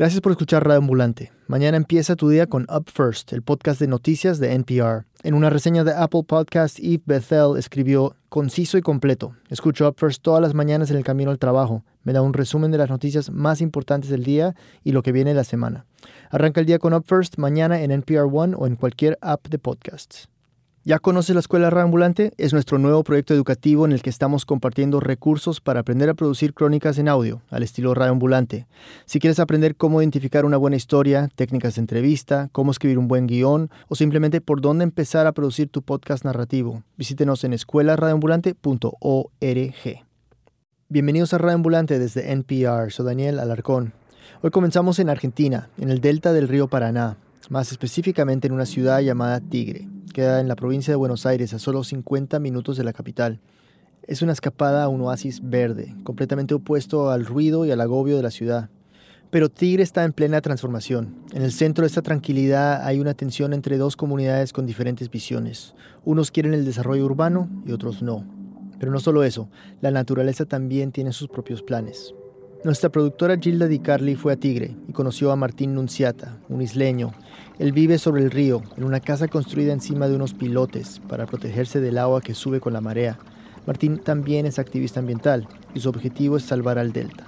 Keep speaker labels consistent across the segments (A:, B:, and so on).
A: Gracias por escuchar Radio Ambulante. Mañana empieza tu día con Up First, el podcast de noticias de NPR. En una reseña de Apple Podcast, Eve Bethel escribió conciso y completo. Escucho Up First todas las mañanas en el camino al trabajo. Me da un resumen de las noticias más importantes del día y lo que viene la semana. Arranca el día con Up First mañana en NPR One o en cualquier app de podcasts. ¿Ya conoces la Escuela Reambulante? Es nuestro nuevo proyecto educativo en el que estamos compartiendo recursos para aprender a producir crónicas en audio, al estilo Reambulante. Si quieres aprender cómo identificar una buena historia, técnicas de entrevista, cómo escribir un buen guion o simplemente por dónde empezar a producir tu podcast narrativo, visítenos en escuelaradioambulante.org. Bienvenidos a Reambulante desde NPR, soy Daniel Alarcón. Hoy comenzamos en Argentina, en el delta del río Paraná, más específicamente en una ciudad llamada Tigre. Queda en la provincia de Buenos Aires, a solo 50 minutos de la capital. Es una escapada a un oasis verde, completamente opuesto al ruido y al agobio de la ciudad. Pero Tigre está en plena transformación. En el centro de esta tranquilidad hay una tensión entre dos comunidades con diferentes visiones. Unos quieren el desarrollo urbano y otros no. Pero no solo eso, la naturaleza también tiene sus propios planes. Nuestra productora Gilda Di Carli fue a Tigre y conoció a Martín Nunciata, un isleño. Él vive sobre el río, en una casa construida encima de unos pilotes para protegerse del agua que sube con la marea. Martín también es activista ambiental y su objetivo es salvar al delta.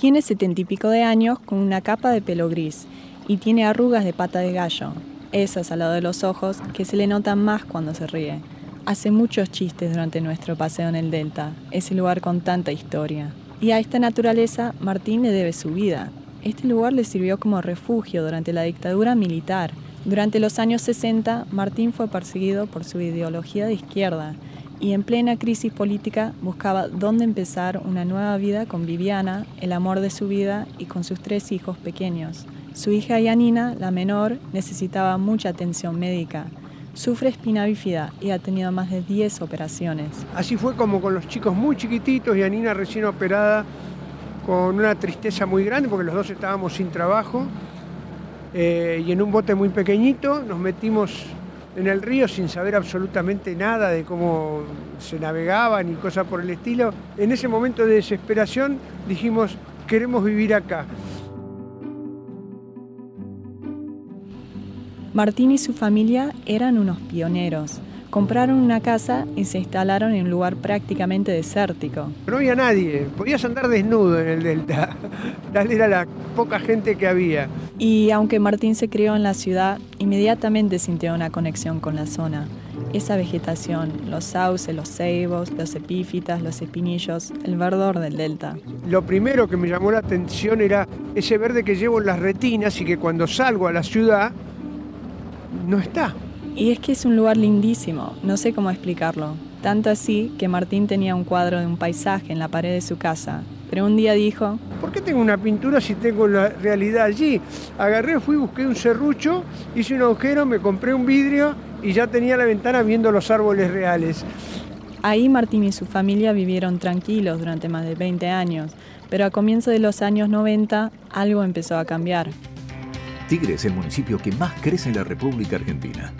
B: Tiene setenta y pico de años con una capa de pelo gris y tiene arrugas de pata de gallo, esas al lado de los ojos que se le notan más cuando se ríe. Hace muchos chistes durante nuestro paseo en el Delta, ese lugar con tanta historia. Y a esta naturaleza Martín le debe su vida. Este lugar le sirvió como refugio durante la dictadura militar. Durante los años 60, Martín fue perseguido por su ideología de izquierda y en plena crisis política buscaba dónde empezar una nueva vida con Viviana, el amor de su vida y con sus tres hijos pequeños. Su hija Yanina, la menor, necesitaba mucha atención médica Sufre espina bífida y ha tenido más de 10 operaciones.
C: Así fue como con los chicos muy chiquititos y Anina recién operada con una tristeza muy grande porque los dos estábamos sin trabajo eh, y en un bote muy pequeñito nos metimos en el río sin saber absolutamente nada de cómo se navegaba ni cosa por el estilo. En ese momento de desesperación dijimos, queremos vivir acá.
B: Martín y su familia eran unos pioneros. Compraron una casa y se instalaron en un lugar prácticamente desértico.
C: No había nadie, podías andar desnudo en el delta. Tal era la poca gente que había.
B: Y aunque Martín se crió en la ciudad, inmediatamente sintió una conexión con la zona. Esa vegetación, los sauces, los ceibos, los epífitas, los espinillos, el verdor del delta.
C: Lo primero que me llamó la atención era ese verde que llevo en las retinas y que cuando salgo a la ciudad no está.
B: Y es que es un lugar lindísimo, no sé cómo explicarlo. Tanto así que Martín tenía un cuadro de un paisaje en la pared de su casa. Pero un día dijo,
C: ¿por qué tengo una pintura si tengo la realidad allí? Agarré, fui, busqué un serrucho, hice un agujero, me compré un vidrio y ya tenía la ventana viendo los árboles reales.
B: Ahí Martín y su familia vivieron tranquilos durante más de 20 años, pero a comienzos de los años 90 algo empezó a cambiar.
D: Tigre es el municipio que más crece en la República Argentina.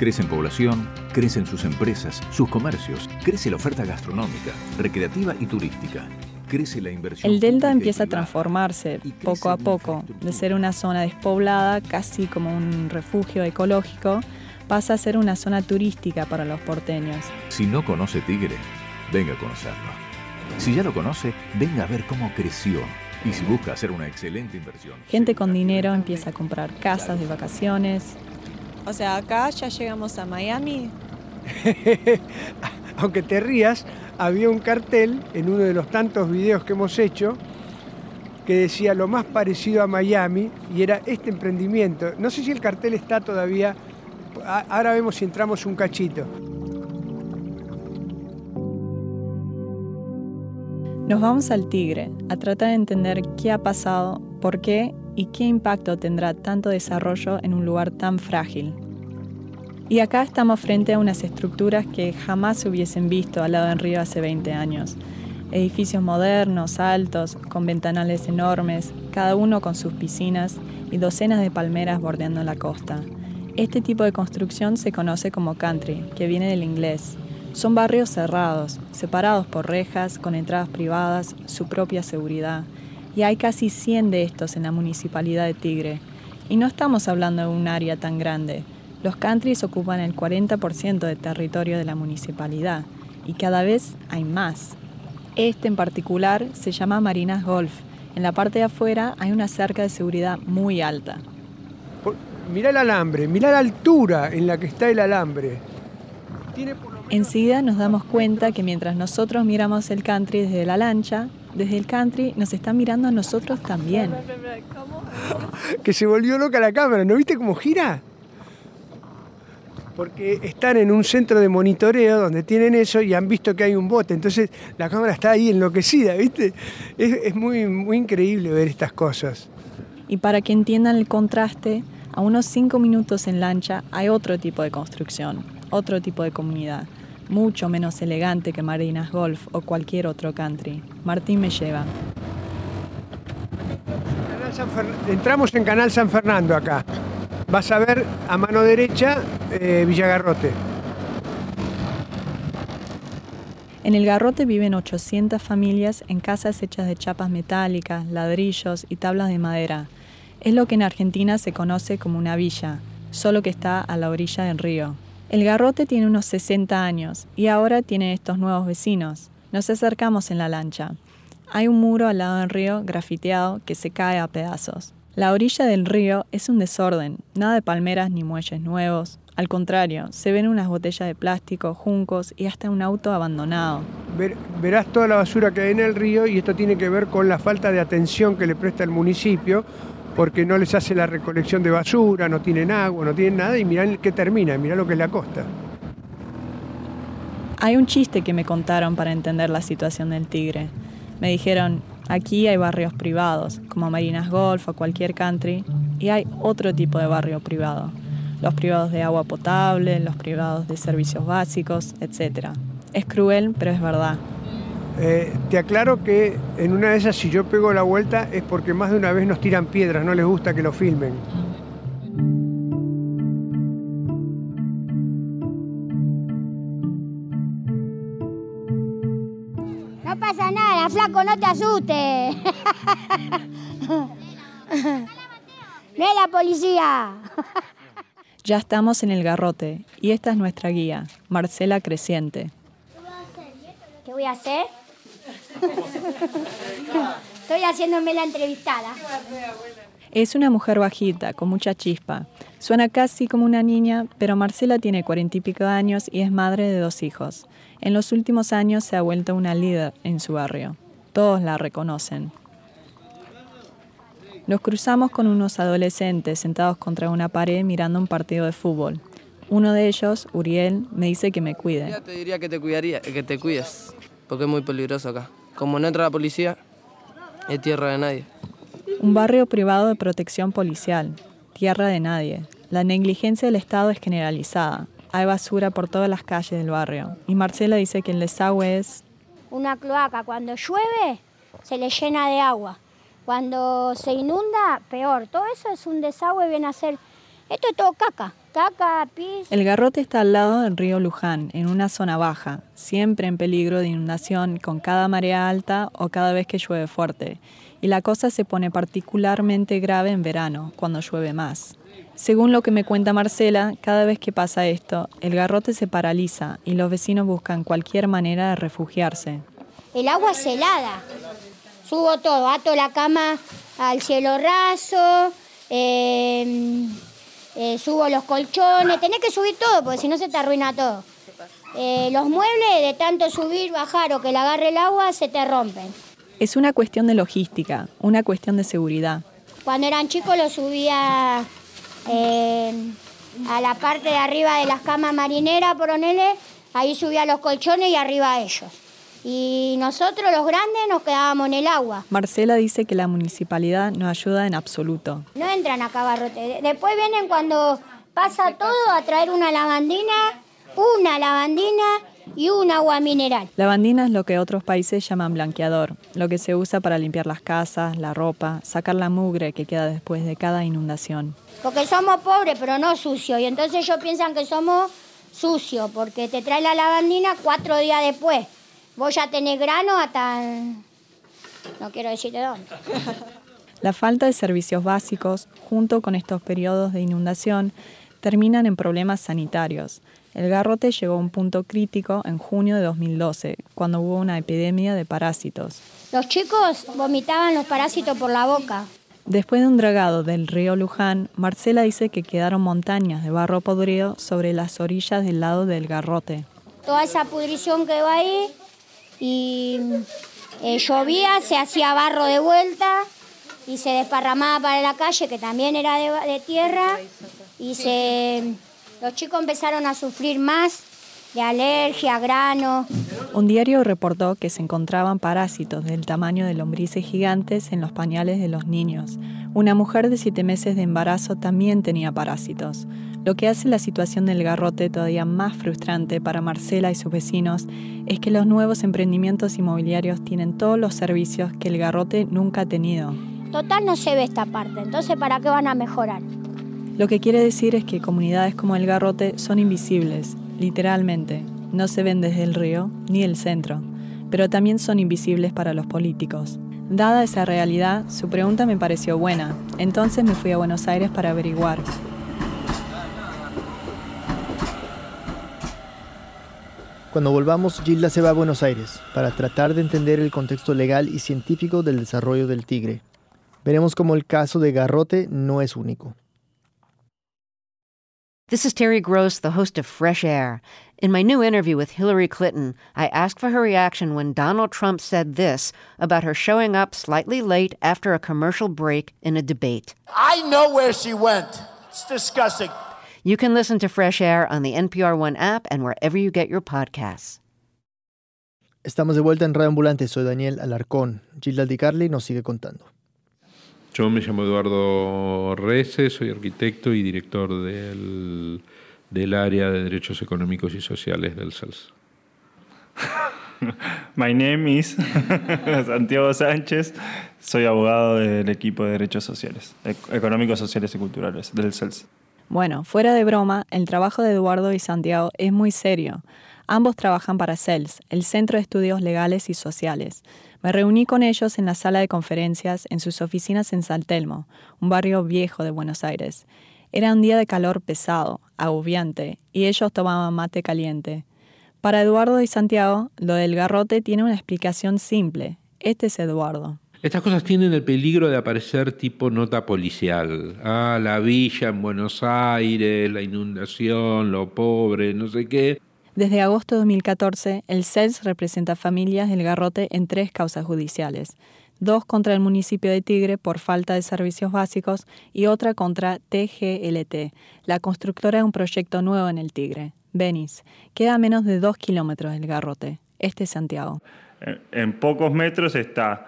D: Crece en población, crecen sus empresas, sus comercios, crece la oferta gastronómica, recreativa y turística. Crece la inversión.
B: El delta empieza a transformarse poco a poco, de ser una zona despoblada, casi como un refugio ecológico, pasa a ser una zona turística para los porteños.
D: Si no conoce Tigre, venga a conocerlo. Si ya lo conoce, venga a ver cómo creció y si busca hacer una excelente inversión.
B: Gente con dinero empieza a comprar casas de vacaciones.
E: O sea, acá ya llegamos a Miami.
C: Aunque te rías, había un cartel en uno de los tantos videos que hemos hecho que decía lo más parecido a Miami y era este emprendimiento. No sé si el cartel está todavía, ahora vemos si entramos un cachito.
B: Nos vamos al Tigre a tratar de entender qué ha pasado, por qué y qué impacto tendrá tanto desarrollo en un lugar tan frágil. Y acá estamos frente a unas estructuras que jamás se hubiesen visto al lado del río hace 20 años. Edificios modernos, altos, con ventanales enormes, cada uno con sus piscinas y docenas de palmeras bordeando la costa. Este tipo de construcción se conoce como country, que viene del inglés, son barrios cerrados, separados por rejas, con entradas privadas, su propia seguridad. Y hay casi 100 de estos en la municipalidad de Tigre. Y no estamos hablando de un área tan grande. Los countries ocupan el 40% del territorio de la municipalidad y cada vez hay más. Este en particular se llama Marinas Golf. En la parte de afuera hay una cerca de seguridad muy alta.
C: Mirá el alambre, mirá la altura en la que está el alambre.
B: Enseguida nos damos cuenta que mientras nosotros miramos el country desde la lancha, desde el country nos están mirando a nosotros también.
C: que se volvió loca la cámara, ¿no viste cómo gira? Porque están en un centro de monitoreo donde tienen eso y han visto que hay un bote, entonces la cámara está ahí enloquecida, ¿viste? Es, es muy, muy increíble ver estas cosas.
B: Y para que entiendan el contraste, a unos cinco minutos en lancha hay otro tipo de construcción, otro tipo de comunidad, mucho menos elegante que Marinas Golf o cualquier otro country. Martín me lleva.
C: Entramos en Canal San Fernando acá. Vas a ver a mano derecha eh, Villagarrote.
B: En el Garrote viven 800 familias en casas hechas de chapas metálicas, ladrillos y tablas de madera. Es lo que en Argentina se conoce como una villa, solo que está a la orilla del río. El garrote tiene unos 60 años y ahora tiene estos nuevos vecinos. Nos acercamos en la lancha. Hay un muro al lado del río grafiteado que se cae a pedazos. La orilla del río es un desorden, nada de palmeras ni muelles nuevos. Al contrario, se ven unas botellas de plástico, juncos y hasta un auto abandonado.
C: verás toda la basura que hay en el río y esto tiene que ver con la falta de atención que le presta el municipio porque no les hace la recolección de basura, no tienen agua, no tienen nada y mirá qué termina, mirá lo que es la costa.
B: Hay un chiste que me contaron para entender la situación del Tigre. Me dijeron, aquí hay barrios privados, como Marinas Golf o cualquier country, y hay otro tipo de barrio privado. Los privados de agua potable, los privados de servicios básicos, etc. Es cruel, pero es verdad.
C: Eh, te aclaro que en una de esas, si yo pego la vuelta, es porque más de una vez nos tiran piedras, no les gusta que lo filmen.
F: No pasa nada, flaco, no te asustes. No es la policía.
B: Ya estamos en el garrote y esta es nuestra guía, Marcela Creciente.
F: ¿Qué voy a hacer? Estoy haciéndome la entrevistada.
B: Es una mujer bajita, con mucha chispa. Suena casi como una niña, pero Marcela tiene cuarenta y pico años y es madre de dos hijos. En los últimos años se ha vuelto una líder en su barrio. Todos la reconocen. Nos cruzamos con unos adolescentes sentados contra una pared mirando un partido de fútbol. Uno de ellos, Uriel, me dice que me cuide.
G: Ya te diría que te cuidaría, que te cuides, porque es muy peligroso acá. Como no entra la policía, es tierra de nadie.
B: Un barrio privado de protección policial, tierra de nadie. La negligencia del Estado es generalizada. Hay basura por todas las calles del barrio. Y Marcela dice que el desagüe es...
F: Una cloaca. Cuando llueve, se le llena de agua. Cuando se inunda, peor. Todo eso es un desagüe, viene a ser... Esto es todo caca.
B: El garrote está al lado del río Luján, en una zona baja, siempre en peligro de inundación con cada marea alta o cada vez que llueve fuerte. Y la cosa se pone particularmente grave en verano, cuando llueve más. Según lo que me cuenta Marcela, cada vez que pasa esto, el garrote se paraliza y los vecinos buscan cualquier manera de refugiarse.
F: El agua es helada. Subo todo, ato la cama al cielo raso. Eh, eh, subo los colchones, tenés que subir todo porque si no se te arruina todo. Eh, los muebles de tanto subir, bajar o que le agarre el agua se te rompen.
B: Es una cuestión de logística, una cuestión de seguridad.
F: Cuando eran chicos los subía eh, a la parte de arriba de las camas marineras, ponele, ahí subía los colchones y arriba ellos y nosotros los grandes nos quedábamos en el agua.
B: Marcela dice que la municipalidad no ayuda en absoluto.
F: No entran a cabarrote. Después vienen cuando pasa todo a traer una lavandina, una lavandina y un agua mineral.
B: Lavandina es lo que otros países llaman blanqueador, lo que se usa para limpiar las casas, la ropa, sacar la mugre que queda después de cada inundación.
F: Porque somos pobres, pero no sucios, y entonces ellos piensan que somos sucios, porque te trae la lavandina cuatro días después. Vos ya tenés grano hasta No quiero decirte dónde.
B: La falta de servicios básicos, junto con estos periodos de inundación, terminan en problemas sanitarios. El garrote llegó a un punto crítico en junio de 2012, cuando hubo una epidemia de parásitos.
F: Los chicos vomitaban los parásitos por la boca.
B: Después de un dragado del río Luján, Marcela dice que quedaron montañas de barro podrido sobre las orillas del lado del garrote.
F: Toda esa pudrición quedó ahí y eh, llovía, se hacía barro de vuelta y se desparramaba para la calle, que también era de, de tierra, y se, los chicos empezaron a sufrir más de alergia, grano.
B: Un diario reportó que se encontraban parásitos del tamaño de lombrices gigantes en los pañales de los niños. Una mujer de siete meses de embarazo también tenía parásitos, lo que hace la situación del garrote todavía más frustrante para Marcela y sus vecinos es que los nuevos emprendimientos inmobiliarios tienen todos los servicios que el garrote nunca ha tenido.
F: Total no se ve esta parte, entonces ¿para qué van a mejorar?
B: Lo que quiere decir es que comunidades como el garrote son invisibles, literalmente. No se ven desde el río ni el centro, pero también son invisibles para los políticos. Dada esa realidad, su pregunta me pareció buena, entonces me fui a Buenos Aires para averiguar.
A: Cuando volvamos, Gilda se va a Buenos Aires para tratar de entender el contexto legal y científico del desarrollo del tigre. Veremos cómo el caso de Garrote no es único.
H: This is Terry Gross, the host of Fresh Air. In my new interview with Hillary Clinton, I asked for her reaction when Donald Trump said this about her showing up slightly late after a commercial break in a debate.
I: I know where she went. It's disgusting.
H: You can listen to Fresh Air on the NPR One app and wherever you get your podcasts.
A: Estamos de vuelta en Radio Ambulante. Soy Daniel Alarcón. Gilda Di Carli nos sigue contando.
J: Yo me llamo Eduardo Rece, soy arquitecto y director del, del área de Derechos Económicos y Sociales del CELS.
K: My name is Santiago Sánchez, soy abogado del equipo de Derechos Sociales, Económicos, Sociales y Culturales del CELS.
B: Bueno, fuera de broma, el trabajo de Eduardo y Santiago es muy serio. Ambos trabajan para CELS, el Centro de Estudios Legales y Sociales. Me reuní con ellos en la sala de conferencias en sus oficinas en Saltelmo, un barrio viejo de Buenos Aires. Era un día de calor pesado, agobiante, y ellos tomaban mate caliente. Para Eduardo y Santiago, lo del garrote tiene una explicación simple. Este es Eduardo.
J: Estas cosas tienen el peligro de aparecer tipo nota policial. Ah, la villa en Buenos Aires, la inundación, lo pobre, no sé qué.
B: Desde agosto de 2014, el CELS representa familias del garrote en tres causas judiciales. Dos contra el municipio de Tigre por falta de servicios básicos y otra contra TGLT, la constructora de un proyecto nuevo en el Tigre. Venice, queda a menos de dos kilómetros del garrote. Este es Santiago.
K: En pocos metros está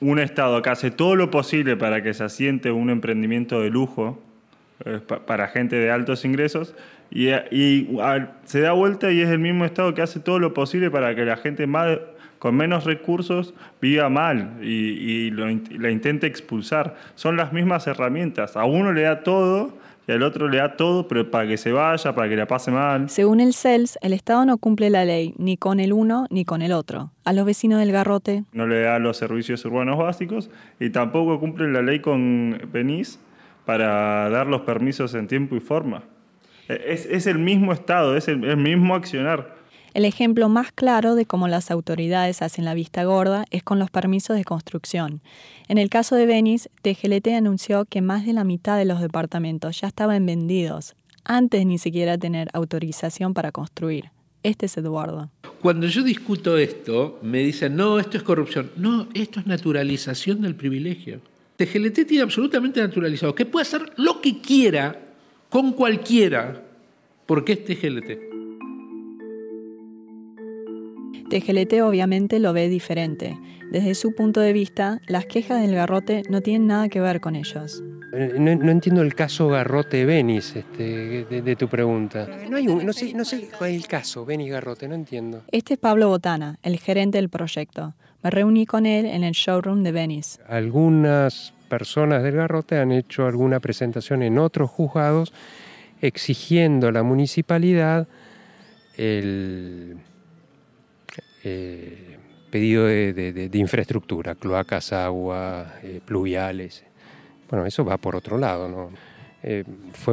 K: un Estado que hace todo lo posible para que se asiente un emprendimiento de lujo eh, para gente de altos ingresos y, se da vuelta y es el mismo Estado que hace todo lo posible para que la gente más, con menos recursos viva mal y, la intente expulsar. Son las mismas herramientas. A uno le da todo y al otro le da todo, pero para que se vaya, para que la pase mal.
B: Según el CELS, el Estado no cumple la ley ni con el uno ni con el otro. A los vecinos del garrote.
K: No le da los servicios urbanos básicos y tampoco cumple la ley con Benís para dar los permisos en tiempo y forma. Es, el mismo Estado, es el, mismo accionar.
B: El ejemplo más claro de cómo las autoridades hacen la vista gorda es con los permisos de construcción. En el caso de Venice, TGLT anunció que más de la mitad de los departamentos ya estaban vendidos, antes ni siquiera tener autorización para construir. Este es Eduardo.
J: Cuando yo discuto esto, me dicen, no, esto es corrupción. No, esto es naturalización del privilegio. TGLT tiene absolutamente naturalizado que puede hacer lo que quiera con cualquiera, porque es TGLT.
B: TGLT obviamente lo ve diferente. Desde su punto de vista, las quejas del garrote no tienen nada que ver con ellos.
L: Eh, no, entiendo el caso Garrote Benis este, de, tu pregunta. No, hay no, sé, no sé cuál es el caso, Benis Garrote, no entiendo.
B: Este es Pablo Botana, el gerente del proyecto. Me reuní con él en el showroom de Venice.
L: Algunas personas del Garrote han hecho alguna presentación en otros juzgados exigiendo a la municipalidad el, eh, pedido de, infraestructura, cloacas, agua, eh, pluviales. Bueno, eso va por otro lado. Eh,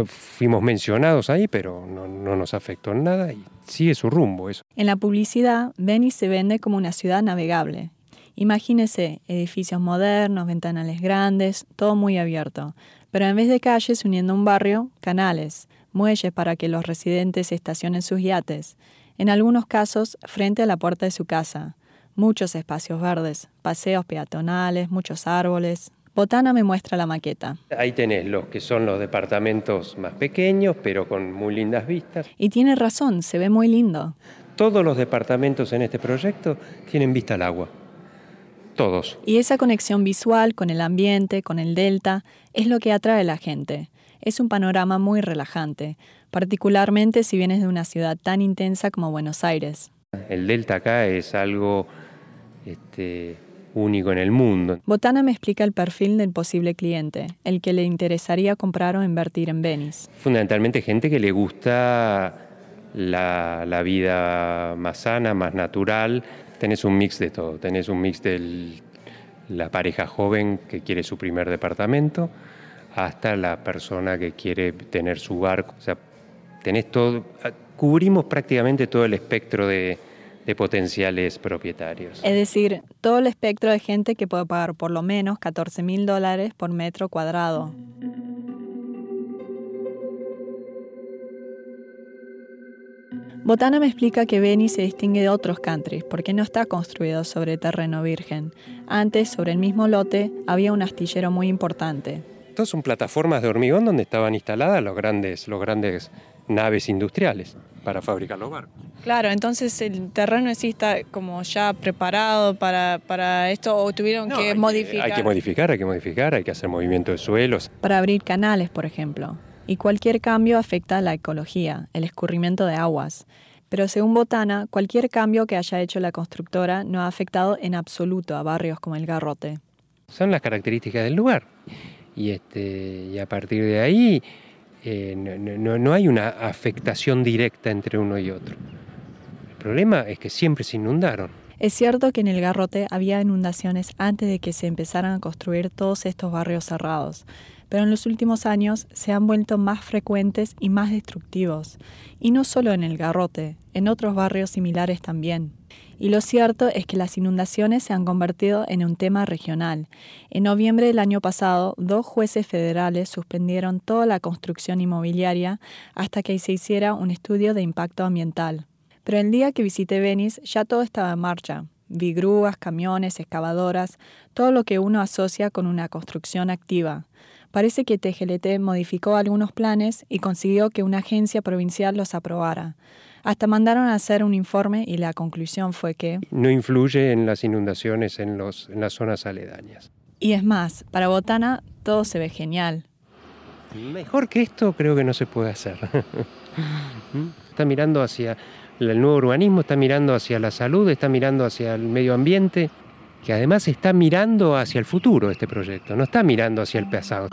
L: fuimos mencionados ahí, pero no, no, nos afectó en nada y sigue su rumbo.
B: En la publicidad, Venice se vende como una ciudad navegable. Imagínese edificios modernos, ventanales grandes, todo muy abierto, pero en vez de calles uniendo un barrio, canales, muelles para que los residentes estacionen sus yates, en algunos casos frente a la puerta de su casa, muchos espacios verdes, paseos peatonales, muchos árboles. Botana me muestra la maqueta.
L: Ahí tenés los que son los departamentos más pequeños, pero con muy lindas vistas.
B: Y tiene razón, se ve muy lindo.
L: Todos los departamentos en este proyecto tienen vista al agua. Todos.
B: Y esa conexión visual con el ambiente, con el delta, es lo que atrae a la gente. Es un panorama muy relajante, particularmente si vienes de una ciudad tan intensa como Buenos Aires.
L: El delta acá es algo este, único en el mundo.
B: Botana me explica el perfil del posible cliente, el que le interesaría comprar o invertir en Venice.
L: Fundamentalmente gente que le gusta la, vida más sana, más natural. Tenés un mix de todo, tenés un mix de la pareja joven que quiere su primer departamento, hasta la persona que quiere tener su barco. O sea, tenés todo, cubrimos prácticamente todo el espectro de, de potenciales propietarios.
B: Es decir, todo el espectro de gente que puede pagar por lo menos 14 mil dólares por metro cuadrado. Botana me explica que Beni se distingue de otros countries porque no está construido sobre terreno virgen. Antes, sobre el mismo lote, había un astillero muy importante.
L: Estas son plataformas de hormigón donde estaban instaladas los grandes, los grandes naves industriales para fabricar los barcos.
E: Claro, entonces el terreno sí está como ya preparado para, para esto o tuvieron que modificar.
L: hay que modificar, hay que modificar, hay que hacer movimiento de suelos.
B: Para abrir canales, por ejemplo. Y cualquier cambio afecta a la ecología, el escurrimiento de aguas. Pero según Botana, cualquier cambio que haya hecho la constructora no ha afectado en absoluto a barrios como el Garrote.
L: Son las características del lugar. Y, este, y a partir de ahí eh, no, hay una afectación directa entre uno y otro. El problema es que siempre se inundaron.
B: Es cierto que en el Garrote había inundaciones antes de que se empezaran a construir todos estos barrios cerrados, pero en los últimos años se han vuelto más frecuentes y más destructivos, y no solo en el Garrote, en otros barrios similares también. Y lo cierto es que las inundaciones se han convertido en un tema regional. En noviembre del año pasado, dos jueces federales suspendieron toda la construcción inmobiliaria hasta que se hiciera un estudio de impacto ambiental. Pero el día que visité Venice ya todo estaba en marcha. Vi grúas, camiones, excavadoras, todo lo que uno asocia con una construcción activa. Parece que TGLT modificó algunos planes y consiguió que una agencia provincial los aprobara. Hasta mandaron a hacer un informe y la conclusión fue que...
L: No influye en las inundaciones en, los, en las zonas aledañas.
B: Y es más, para Botana todo se ve genial.
L: Mejor que esto creo que no se puede hacer. está mirando hacia el nuevo urbanismo, está mirando hacia la salud, está mirando hacia el medio ambiente, que además está mirando hacia el futuro este proyecto, no está mirando hacia el pasado.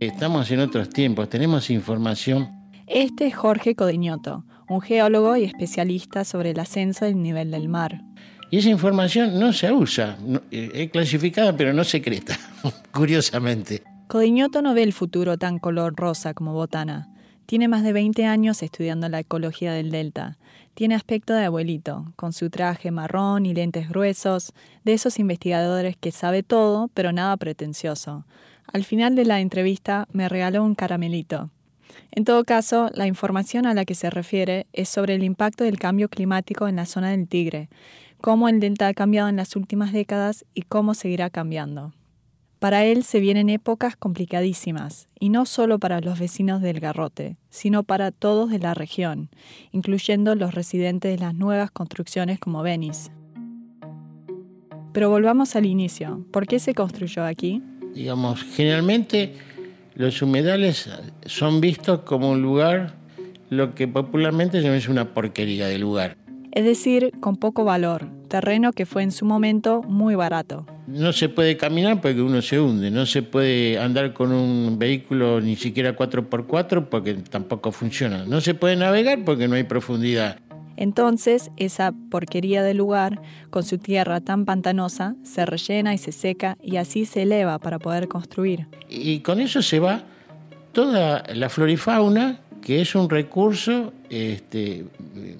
M: Estamos en otros tiempos, tenemos información.
B: Este es Jorge Codiñoto, un geólogo y especialista sobre el ascenso del nivel del mar.
M: Y esa información no se usa, eh, es clasificada pero no secreta, curiosamente.
B: Codiñoto no ve el futuro tan color rosa como Botana. Tiene más de 20 años estudiando la ecología del delta. Tiene aspecto de abuelito, con su traje marrón y lentes gruesos, de esos investigadores que sabe todo, pero nada pretencioso. Al final de la entrevista me regaló un caramelito. En todo caso, la información a la que se refiere es sobre el impacto del cambio climático en la zona del Tigre, cómo el delta ha cambiado en las últimas décadas y cómo seguirá cambiando. Para él se vienen épocas complicadísimas, y no solo para los vecinos del Garrote, sino para todos de la región, incluyendo los residentes de las nuevas construcciones como Venice. Pero volvamos al inicio. ¿Por qué se construyó aquí?
M: digamos, generalmente los humedales son vistos como un lugar, lo que popularmente se llama una porquería de lugar.
B: Es decir, con poco valor, terreno que fue en su momento muy barato.
M: No se puede caminar porque uno se hunde, no se puede andar con un vehículo ni siquiera 4x4 porque tampoco funciona, no se puede navegar porque no hay profundidad.
B: Entonces, esa porquería de lugar, con su tierra tan pantanosa, se rellena y se seca y así se eleva para poder construir.
M: Y con eso se va toda la flora y fauna, que es un recurso este,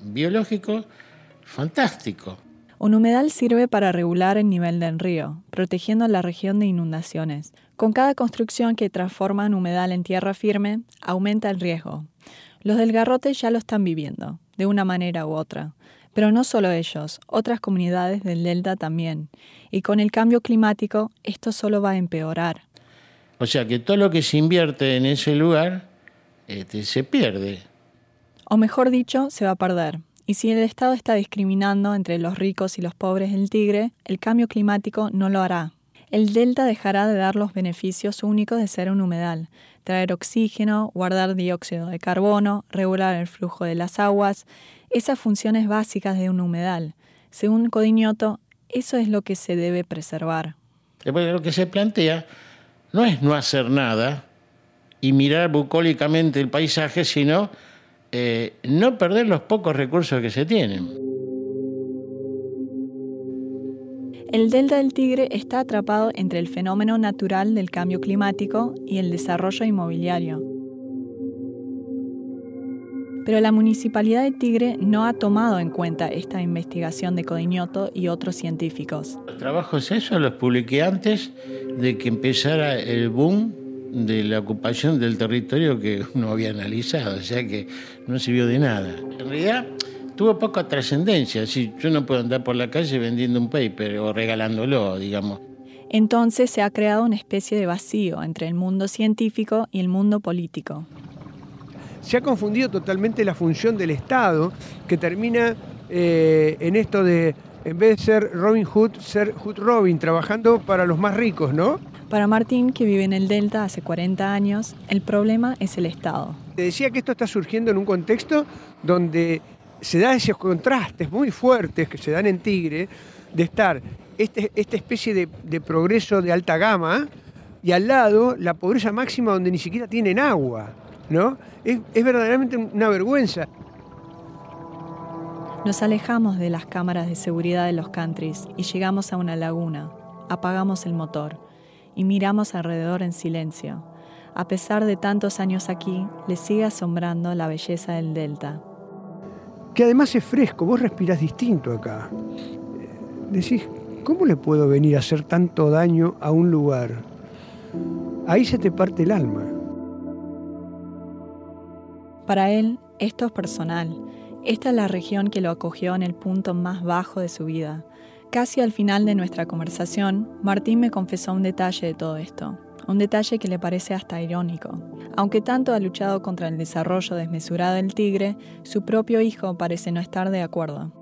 M: biológico fantástico.
B: Un humedal sirve para regular el nivel del río, protegiendo la región de inundaciones. Con cada construcción que transforma un humedal en tierra firme, aumenta el riesgo. Los del garrote ya lo están viviendo, de una manera u otra. Pero no solo ellos, otras comunidades del delta también. Y con el cambio climático, esto solo va a empeorar.
M: O sea que todo lo que se invierte en ese lugar este, se pierde.
B: O mejor dicho, se va a perder. Y si el Estado está discriminando entre los ricos y los pobres del Tigre, el cambio climático no lo hará. El delta dejará de dar los beneficios únicos de ser un humedal, traer oxígeno, guardar dióxido de carbono, regular el flujo de las aguas, esas funciones básicas de un humedal. Según Codiñoto, eso es lo que se debe preservar.
M: Lo que se plantea no es no hacer nada y mirar bucólicamente el paisaje, sino eh, no perder los pocos recursos que se tienen.
B: El delta del Tigre está atrapado entre el fenómeno natural del cambio climático y el desarrollo inmobiliario. Pero la Municipalidad de Tigre no ha tomado en cuenta esta investigación de Codiñoto y otros científicos.
M: Los trabajos esos los publiqué antes de que empezara el boom de la ocupación del territorio que uno había analizado, o sea que no sirvió de nada. En realidad tuvo poca trascendencia, si yo no puedo andar por la calle vendiendo un paper o regalándolo, digamos.
B: Entonces se ha creado una especie de vacío entre el mundo científico y el mundo político.
C: Se ha confundido totalmente la función del Estado, que termina eh, en esto de, en vez de ser Robin Hood, ser Hood Robin, trabajando para los más ricos, ¿no?
B: Para Martín, que vive en el Delta hace 40 años, el problema es el Estado.
C: Te decía que esto está surgiendo en un contexto donde se dan esos contrastes muy fuertes que se dan en Tigre, de estar este, esta especie de, progreso de alta gama y al lado la pobreza máxima donde ni siquiera tienen agua, ¿no? Es, es verdaderamente una vergüenza.
B: Nos alejamos de las cámaras de seguridad de los countries y llegamos a una laguna. Apagamos el motor y miramos alrededor en silencio. A pesar de tantos años aquí, le sigue asombrando la belleza del delta.
C: Que además es fresco, vos respirás distinto acá. Decís, ¿cómo le puedo venir a hacer tanto daño a un lugar? Ahí se te parte el alma.
B: Para él, esto es personal. Esta es la región que lo acogió en el punto más bajo de su vida Casi al final de nuestra conversación, Martín me confesó un detalle de todo esto, un detalle que le parece hasta irónico. Aunque tanto ha luchado contra el desarrollo desmesurado del tigre, su propio hijo parece no estar de acuerdo.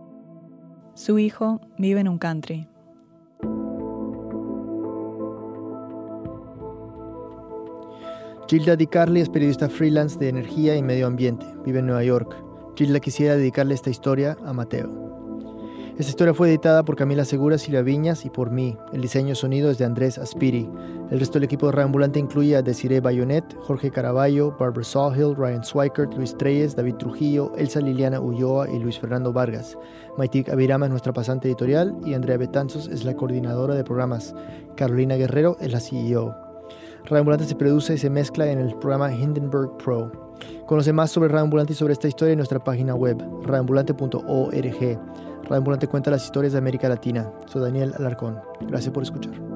B: Su hijo vive en un country.
A: Gilda Di Carli es periodista freelance de energía y medio ambiente. Vive en Nueva York. Gilda quisiera dedicarle esta historia a Mateo. Esta historia fue editada por Camila Segura, Silvia Viñas y por mí. El diseño sonido es de Andrés Aspiri. El resto del equipo de Reambulante incluye a Desiree Bayonet, Jorge Caraballo, Barbara Sawhill, Ryan Swikert, Luis Treyes, David Trujillo, Elsa Liliana Ulloa y Luis Fernando Vargas. Maitik Avirama es nuestra pasante editorial y Andrea Betanzos es la coordinadora de programas. Carolina Guerrero es la CEO. Reambulante se produce y se mezcla en el programa Hindenburg Pro. Conoce más sobre Reambulante y sobre esta historia en nuestra página web, reambulante.org. Radio cuenta las historias de América Latina. Soy Daniel Alarcón. Gracias por escuchar.